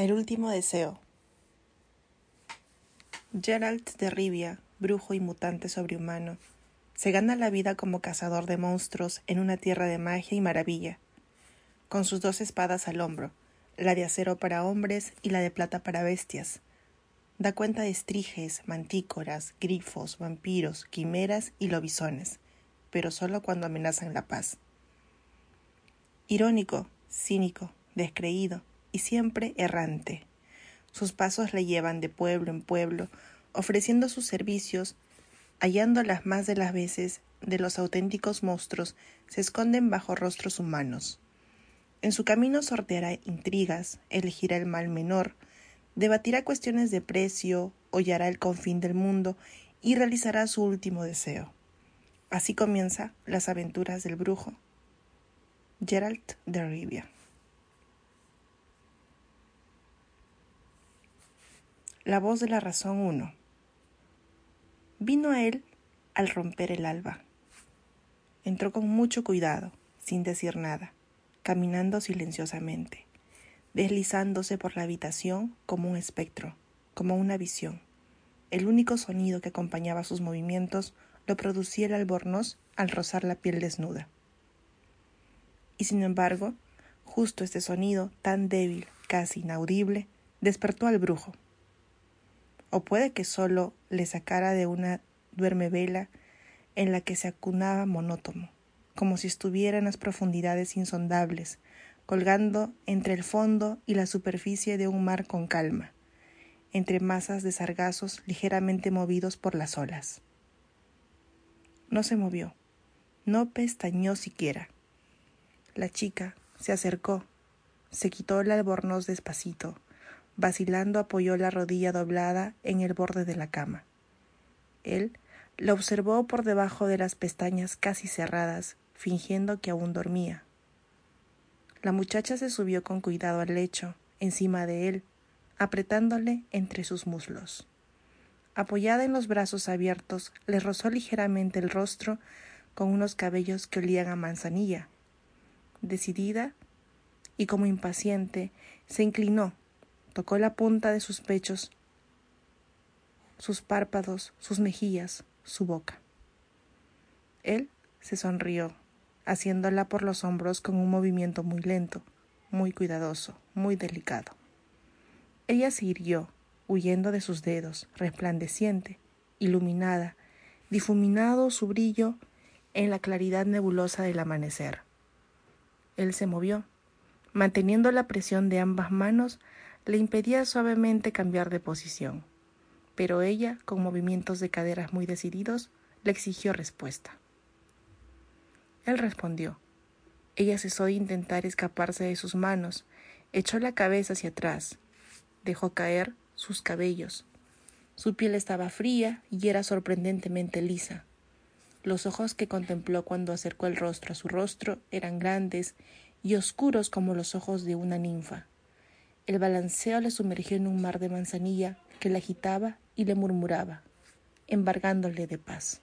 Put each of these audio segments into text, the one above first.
El último deseo. Geralt de Rivia, brujo y mutante sobrehumano, se gana la vida como cazador de monstruos en una tierra de magia y maravilla, con sus dos espadas al hombro, la de acero para hombres y la de plata para bestias. Da cuenta de estriges, mantícoras, grifos, vampiros, quimeras y lobisones, pero solo cuando amenazan la paz. Irónico, cínico, descreído, y siempre errante. Sus pasos le llevan de pueblo en pueblo, ofreciendo sus servicios, hallando las más de las veces de los auténticos monstruos se esconden bajo rostros humanos. En su camino sorteará intrigas, elegirá el mal menor, debatirá cuestiones de precio, hollará el confín del mundo y realizará su último deseo. Así comienza las aventuras del brujo. Geralt de Rivia. La voz de la razón 1. Vino a él al romper el alba. Entró con mucho cuidado, sin decir nada, caminando silenciosamente, deslizándose por la habitación como un espectro, como una visión. El único sonido que acompañaba sus movimientos lo producía el albornoz al rozar la piel desnuda. Y sin embargo, justo este sonido, tan débil, casi inaudible, despertó al brujo o puede que solo le sacara de una duerme vela en la que se acunaba monótono, como si estuviera en las profundidades insondables, colgando entre el fondo y la superficie de un mar con calma, entre masas de sargazos ligeramente movidos por las olas. No se movió, no pestañó siquiera. La chica se acercó, se quitó el albornoz despacito, Vacilando apoyó la rodilla doblada en el borde de la cama. Él la observó por debajo de las pestañas casi cerradas, fingiendo que aún dormía. La muchacha se subió con cuidado al lecho, encima de él, apretándole entre sus muslos. Apoyada en los brazos abiertos, le rozó ligeramente el rostro con unos cabellos que olían a manzanilla. Decidida y como impaciente, se inclinó tocó la punta de sus pechos, sus párpados, sus mejillas, su boca. Él se sonrió, haciéndola por los hombros con un movimiento muy lento, muy cuidadoso, muy delicado. Ella se irguió, huyendo de sus dedos, resplandeciente, iluminada, difuminado su brillo en la claridad nebulosa del amanecer. Él se movió, manteniendo la presión de ambas manos le impedía suavemente cambiar de posición, pero ella, con movimientos de caderas muy decididos, le exigió respuesta. Él respondió. Ella cesó de intentar escaparse de sus manos, echó la cabeza hacia atrás, dejó caer sus cabellos. Su piel estaba fría y era sorprendentemente lisa. Los ojos que contempló cuando acercó el rostro a su rostro eran grandes y oscuros como los ojos de una ninfa. El balanceo le sumergió en un mar de manzanilla que le agitaba y le murmuraba, embargándole de paz.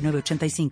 85